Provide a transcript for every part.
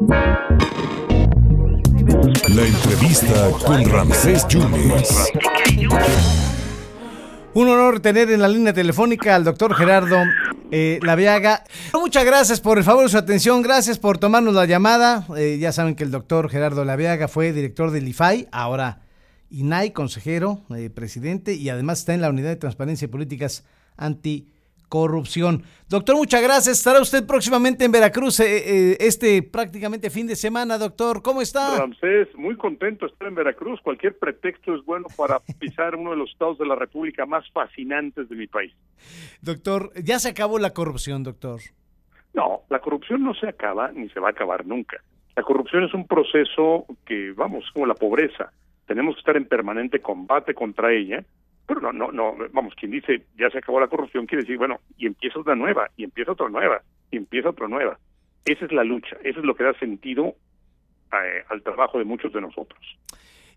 La entrevista con Ramsés Yunes. Un honor tener en la línea telefónica al doctor Gerardo eh, Laviaga. Muchas gracias por el favor de su atención, gracias por tomarnos la llamada. Eh, ya saben que el doctor Gerardo Laviaga fue director del IFAI, ahora INAI, consejero, eh, presidente, y además está en la Unidad de Transparencia y Políticas Anti corrupción. Doctor, muchas gracias. Estará usted próximamente en Veracruz eh, eh, este prácticamente fin de semana, doctor. ¿Cómo está? Ramsés, muy contento de estar en Veracruz. Cualquier pretexto es bueno para pisar uno de los estados de la República más fascinantes de mi país. Doctor, ya se acabó la corrupción, doctor. No, la corrupción no se acaba ni se va a acabar nunca. La corrupción es un proceso que, vamos, como la pobreza. Tenemos que estar en permanente combate contra ella pero no, no, no, vamos, quien dice ya se acabó la corrupción quiere decir, bueno, y empieza otra nueva, y empieza otra nueva, y empieza otra nueva. Esa es la lucha, eso es lo que da sentido eh, al trabajo de muchos de nosotros.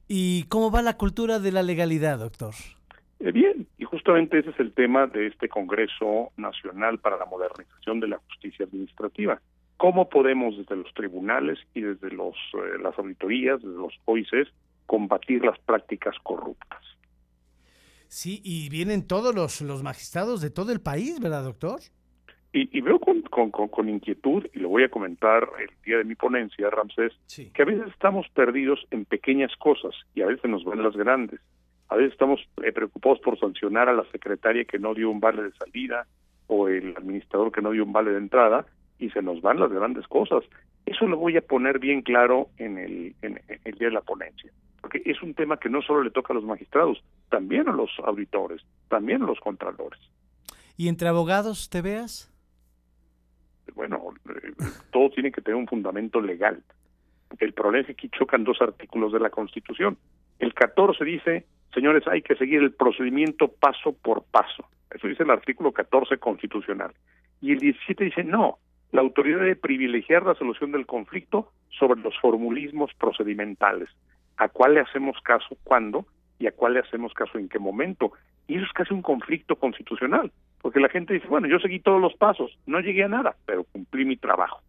¿Y cómo va la cultura de la legalidad, doctor? Eh, bien, y justamente ese es el tema de este Congreso Nacional para la Modernización de la Justicia Administrativa. ¿Cómo podemos desde los tribunales y desde los, eh, las auditorías, desde los OICs, combatir las prácticas corruptas? Sí, y vienen todos los, los magistrados de todo el país, ¿verdad, doctor? Y, veo con, con, inquietud, y lo voy a comentar el día de mi ponencia, Ramsés, que a veces estamos perdidos en pequeñas cosas y a veces nos van las grandes. A veces estamos eh, preocupados por sancionar a la secretaria que no dio un vale de salida o el administrador que no dio un vale de entrada y se nos van las grandes cosas. Eso lo voy a poner bien claro en el, en el día de la ponencia porque es un tema que no solo le toca a los magistrados, también a los auditores, también a los contralores. ¿Y entre abogados te veas? Bueno, eh, todo tiene que tener un fundamento legal. El problema es que aquí chocan dos artículos de la Constitución. El 14 dice, señores, hay que seguir el procedimiento paso por paso. Eso dice el artículo 14 constitucional. Y el 17 dice, no, la autoridad debe privilegiar la solución del conflicto sobre los formulismos procedimentales a cuál le hacemos caso cuándo y a cuál le hacemos caso en qué momento. Y eso es casi un conflicto constitucional, porque la gente dice, bueno, yo seguí todos los pasos, no llegué a nada, pero cumplí mi trabajo.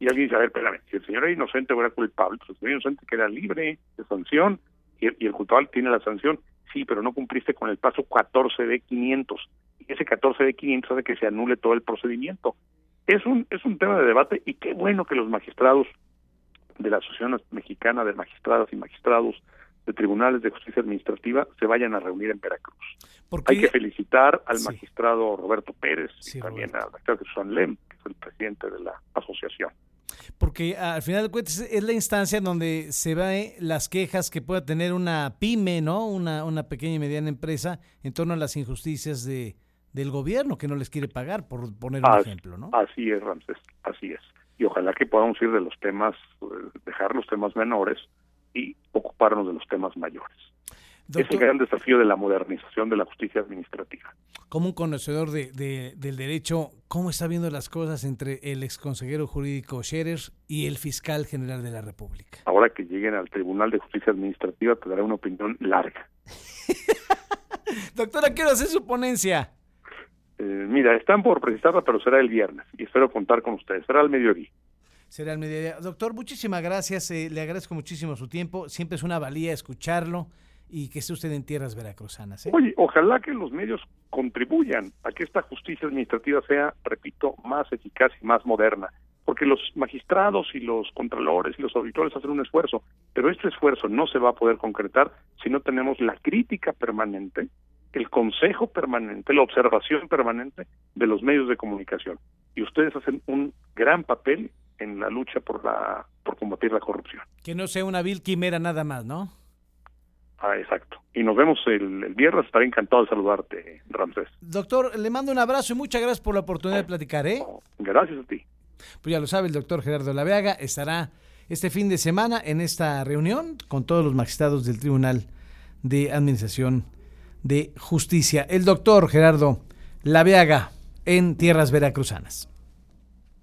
Y alguien dice, a ver, espérame, si el señor era inocente o era culpable, pues el señor inocente queda libre de sanción y, el culpable tiene la sanción. Sí, pero no cumpliste con el paso 14 de 500. Y ese 14 de 500 hace que se anule todo el procedimiento. Es un, es un tema de debate y qué bueno que los magistrados de la Asociación Mexicana de Magistradas y Magistrados de Tribunales de Justicia Administrativa se vayan a reunir en Veracruz. Hay que felicitar al magistrado Roberto Pérez y también al magistrado Jesús Lem, que es el presidente de la asociación. Porque al final de cuentas es la instancia donde se ven las quejas que pueda tener una pyme, ¿no? Una, una pequeña y mediana empresa en torno a las injusticias de, del gobierno que no les quiere pagar, por poner un ejemplo, ¿no? Así es, Ramses, así es y ojalá que podamos ir de los temas, eh, dejar los temas menores y ocuparnos de los temas mayores. es el gran desafío de la modernización de la justicia administrativa. Como un conocedor de, del derecho, ¿cómo está viendo las cosas entre el exconsejero jurídico Scherer y el fiscal general de la República? Ahora que lleguen al Tribunal de Justicia Administrativa te daré una opinión larga. Doctora, quiero hacer su ponencia. Eh, mira, están por precisarla, pero será el viernes y espero contar con ustedes. Será al mediodía. Será al mediodía. Doctor, muchísimas gracias. Eh, le agradezco muchísimo su tiempo. Siempre es una valía escucharlo y que esté usted en tierras veracruzanas. ¿eh? Oye, ojalá que los medios contribuyan a que esta justicia administrativa sea, repito, más eficaz y más moderna. Porque los magistrados y los contralores y los auditores hacen un esfuerzo, pero este esfuerzo no se va a poder concretar si no tenemos la crítica permanente el consejo permanente, la observación permanente de los medios de comunicación. Y ustedes hacen un gran papel en la lucha por la por combatir la corrupción. Que no sea una vil quimera nada más, ¿no? Ah, exacto. Y nos vemos el, el viernes. Estaré encantado de saludarte, Ramsés. Doctor, le mando un abrazo y muchas gracias por la oportunidad de platicar, ¿eh? Gracias a ti. Pues ya lo sabe el doctor Gerardo Laveaga. Estará este fin de semana en esta reunión con todos los magistrados del Tribunal de Administración de Justicia, el doctor Gerardo Laveaga, en tierras veracruzanas.